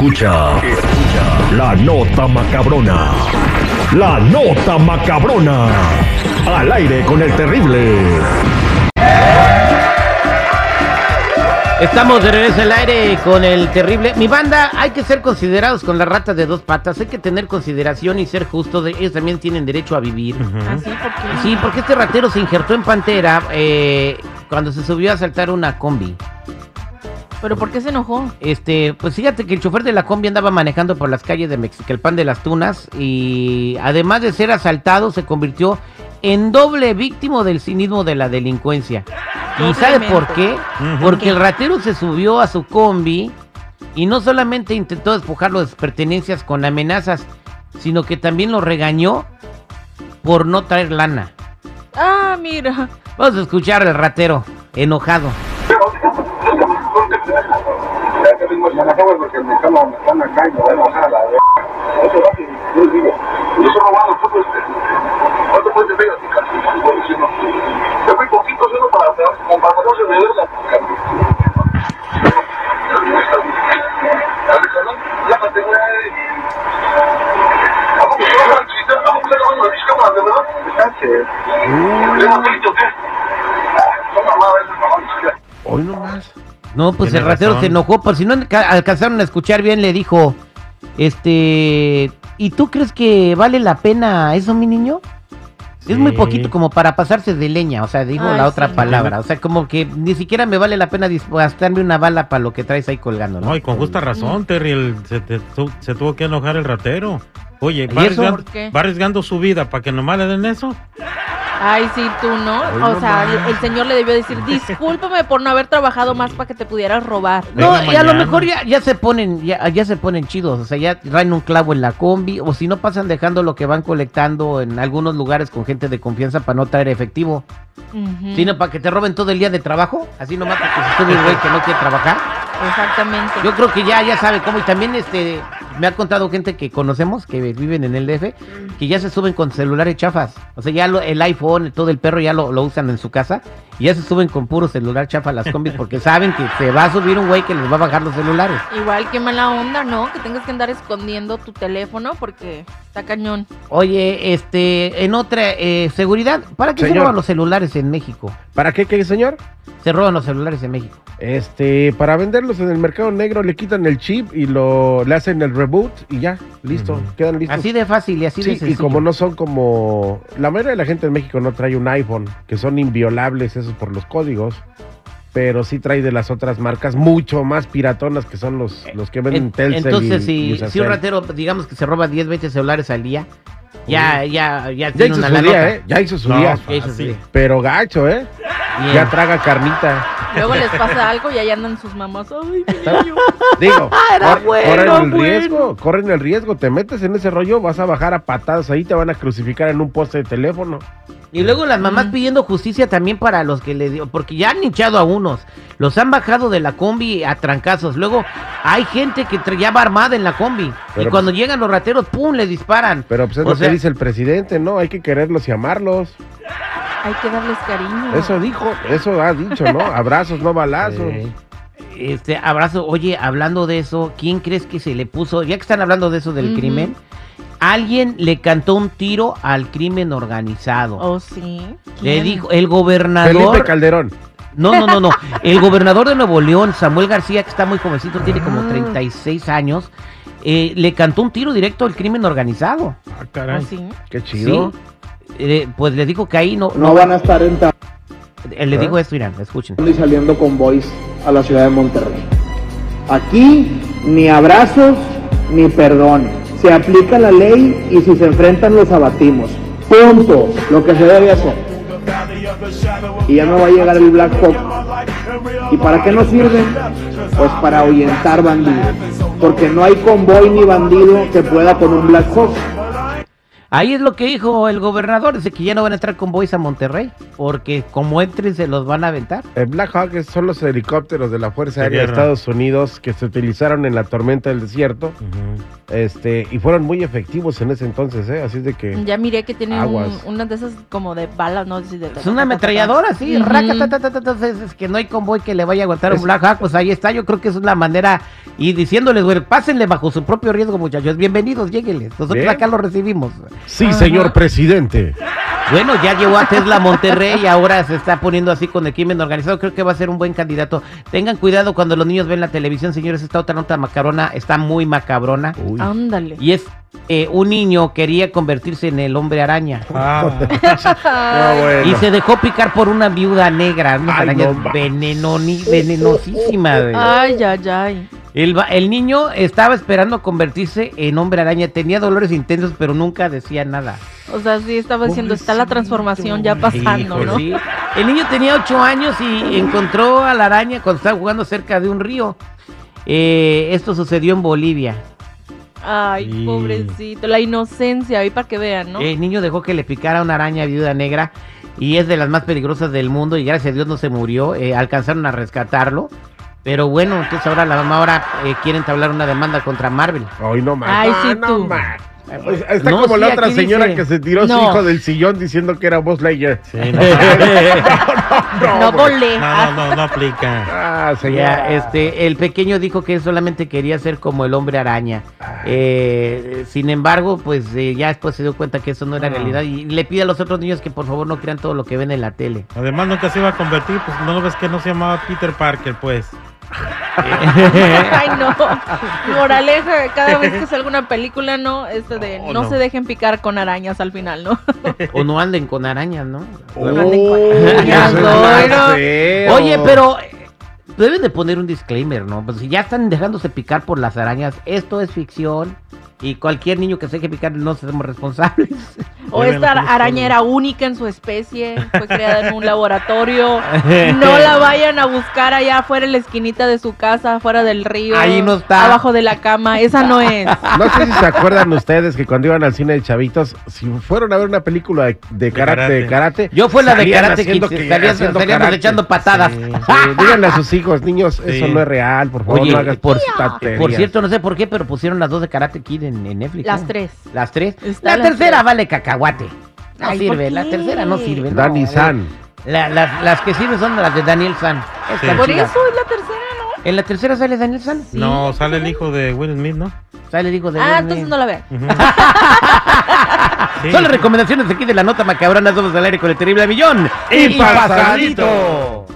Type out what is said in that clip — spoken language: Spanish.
Escucha, escucha la nota macabrona. La nota macabrona. Al aire con el terrible. Estamos de regreso al aire con el terrible. Mi banda, hay que ser considerados con las ratas de dos patas. Hay que tener consideración y ser justos. Ellos también tienen derecho a vivir. Porque Sí, porque este ratero se injertó en Pantera eh, cuando se subió a saltar una combi. ¿Pero por qué se enojó? Este, pues fíjate que el chofer de la combi andaba manejando por las calles de Mexicalpan de las Tunas y además de ser asaltado se convirtió en doble víctima del cinismo de la delincuencia. ¿Y sabe por qué? Porque el ratero se subió a su combi y no solamente intentó despojarlo de sus pertenencias con amenazas, sino que también lo regañó por no traer lana. Ah, mira. Vamos a escuchar al ratero, enojado. Me la acabo porque me están, me están acá y me van a bajar a la verga. Eso va que yo les digo, yo soy robado, tú ¿cuánto puedes pegar a tu casa? Si no, te fui poquito solo para, como para pasarse de verga. Llámate, güey. ¿A poco se va a chiquita? ¿A poco se va a mis cámaras, de verdad? ¿Estás? ¿Le hemos dicho qué? Ah, son mamadas, esas mamadas. Hoy nomás. No, pues Tiene el ratero razón. se enojó, por si no alca- alcanzaron a escuchar bien, le dijo, este, ¿y tú crees que vale la pena eso, mi niño? Es muy poquito como para pasarse de leña, o sea, digo Ay, la otra sí. palabra, o sea, como que ni siquiera me vale la pena gastarme una bala para lo que traes ahí colgando, ¿no? No, y con justa razón, Terry, el- se, te- se tuvo que enojar el ratero. Oye, va arriesgando su vida para que nomás le den eso. Ay, sí, tú no. O sea, el, el señor le debió decir, discúlpame por no haber trabajado más para que te pudieras robar. No, y a lo mejor ya, ya se ponen, ya, ya se ponen chidos, o sea, ya traen un clavo en la combi, o si no pasan dejando lo que van colectando en algunos lugares con gente de confianza para no traer efectivo. Sino para que te roben todo el día de trabajo, así nomás porque se sube un güey que no quiere trabajar. Exactamente. Yo creo que ya, ya sabe cómo. Y también este me ha contado gente que conocemos, que viven en el DF, que ya se suben con celulares chafas. O sea, ya lo- el iPhone, todo el perro ya lo, lo usan en su casa. Y ya se suben con puro celular chafa a las combis porque saben que se va a subir un güey que les va a bajar los celulares. Igual que mala onda, ¿no? Que tengas que andar escondiendo tu teléfono porque está cañón. Oye, este, en otra eh, seguridad, ¿para qué se roban los celulares en México? ¿Para qué, qué, señor? Se roban los celulares en México. Este, para venderlos en el mercado negro le quitan el chip y lo le hacen el reboot y ya, listo, quedan listos. Así de fácil y así de Sí, y sencillo. como no son como la mayoría de la gente en México no trae un iPhone, que son inviolables esos por los códigos, pero sí trae de las otras marcas mucho más piratonas que son los, los que venden En- Telcel Entonces, y- si, y si un ratero, digamos que se roba 10, 20 celulares al día, ya, ya, ya ya tiene hizo una su día, ¿eh? Ya hizo su No, día, Ya hizo su Fácil. día. pero gacho, ¿eh? Bien. Ya traga carnita. Luego les pasa algo y ahí andan sus mamás. Ay, mi niño. Digo, Era cor- bueno, corren el bueno. riesgo, corren el riesgo, te metes en ese rollo, vas a bajar a patadas ahí, te van a crucificar en un poste de teléfono. Y luego las mamás Mm. pidiendo justicia también para los que le dio, porque ya han hinchado a unos, los han bajado de la combi a trancazos. Luego hay gente que tra- ya va armada en la combi y Pero, cuando llegan los rateros, pum, le disparan. Pero pues es O lo sea- que dice el presidente, ¿no? Hay que quererlos y amarlos. Hay que darles cariño. Eso dijo, eso ha dicho, ¿no? Abrazos, no balazos. Eh, Este abrazo, oye, hablando de eso, ¿quién crees que se le puso? Ya que están hablando de eso del crimen, alguien le cantó un tiro al crimen organizado. Oh, sí. Le ¿Quién? dijo, el Felipe gobernador. Calderón. No, no, no, no. El gobernador de Nuevo León, Samuel García, que está muy jovencito, tiene como Ah. 36 años, eh, le cantó un tiro directo al crimen organizado. Ah, caray. sí. Qué chido. Sí. Eh, pues le dijo que ahí no. No van a estar entrando Eh, le ¿Ah? digo esto, miren, escuchen. y saliendo convoys a la ciudad de Monterrey. Aquí ni abrazos ni perdón. Se aplica la ley y si se enfrentan los abatimos. Punto. Lo que se debe hacer. Y ya no va a llegar el Black Hawk. ¿Y para qué nos sirven? Pues para ahuyentar bandidos. Porque no hay convoy ni bandido que pueda con un Black Hawk. Ahí es lo que dijo el gobernador, dice que ya no van a entrar convoys a Monterrey, porque como entren se los van a aventar. El Black Hawk es- son los helicópteros de la Fuerza Aérea de. Estados Unidos que se utilizaron en la tormenta del desierto Ujú. este y fueron muy efectivos en ese entonces, ¿eh? Así de que... Ya miré que tiene un, unas de esas como de balas, ¿no? Sí, de- Es una ametralladora, sí, Ujú. raca, ta, ta, ta, ta, ta, es, es que no hay convoy que le vaya a aguantar un Black Hawk, pues ahí está, yo creo que es una manera, y diciéndoles, güey, pásenle bajo su propio riesgo, muchachos, bienvenidos, lléguenles, nosotros Bien. acá los recibimos. Sí, señor presidente. Bueno, ya llegó a Tesla Monterrey y ahora se está poniendo así con el crimen organizado. Creo que va a ser un buen candidato. Tengan cuidado cuando los niños ven la televisión, señores. Esta otra nota macabrona está muy macabrona. Uy. Ándale. Y es eh, un niño quería convertirse en el hombre araña. Ah, No, bueno. Y se dejó picar por una viuda negra, unas Ay, arañas no, ma. venenoni- venenosísimas. Ay, ay, ay. El, va- el niño estaba esperando convertirse en hombre araña. Tenía dolores intensos, pero nunca decía nada. O sea, sí estaba diciendo, está la transformación ya pasando, Híjole, ¿no? sí. El niño tenía ocho años y encontró a la araña cuando estaba jugando cerca de un río. Eh, esto sucedió en Bolivia. Ay, Sí. pobrecito. La inocencia, ahí para que vean, ¿no? El niño dejó que le picara una araña viuda negra y es de las más peligrosas del mundo y gracias a Dios no se murió. Eh, alcanzaron a rescatarlo. Pero bueno, entonces ahora la mamá ahora eh, quiere entablar una demanda contra Marvel. Ay, no más. Ay, sí, no tú. más. Está No, como sí, la otra señora dice- que se tiró su No. hijo del sillón diciendo que era Buzz Lightyear. sí, no, no no, no, no, no aplica. Ah, Ya, este, el pequeño dijo que él solamente quería ser como el hombre araña. Eh, sin embargo, pues eh, ya después se dio cuenta que eso no era Ah. realidad y le pide a los otros niños que por favor no crean todo lo que ven en la tele. Además nunca se iba a convertir, pues no lo ves que no se llamaba Peter Parker, pues. Ay, no. Moraleja, cada vez que salga una película, ¿no? Este de No, no, no. se dejen picar con arañas al final, ¿no? o no anden con arañas, ¿no? Oh, anden con- Bueno. feo. Oye, pero eh, deben de poner un disclaimer, ¿no? Pues si ya están dejándose picar por las arañas, esto es ficción y cualquier niño que se deje picar no seremos responsables. O Deben esta poner araña todo. era única en su especie, fue creada en un laboratorio. No la vayan a buscar allá afuera en la esquinita de su casa, afuera del río. Ahí no está. Abajo de la cama, esa no es. No sé si se acuerdan ustedes que cuando iban al cine de chavitos, si fueron a ver una película de, de karate, karate. de karate, Yo fue la de Karate que- salíamos karate. echando patadas. Sí. Sí, díganle a sus hijos, niños, eso no es real, por favor, Oye, no hagas por, por cierto, no sé por qué, pero pusieron las dos de Karate Kid en, en Netflix. Las ¿no? tres. Las tres. La las tercera tres. vale cacahuate. No Ay, ¿por sirve, la tercera no sirve. no, Danny a ver. San. La- las, las que sirven son las de Daniel San. Sí. Por eso es la tercera, ¿no? En la tercera sale Daniel San. No, sale el hijo de Will Smith, ¿no? Sale, digo, de Ah, Will entonces Smith. no la vean. Sí. Son las recomendaciones aquí de la nota macabrona. Somos al aire con el terrible millón. Y pasadito.